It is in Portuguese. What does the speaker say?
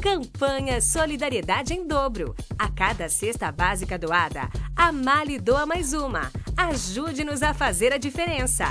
Campanha Solidariedade em Dobro. A cada cesta básica doada, a Mali doa mais uma. Ajude-nos a fazer a diferença.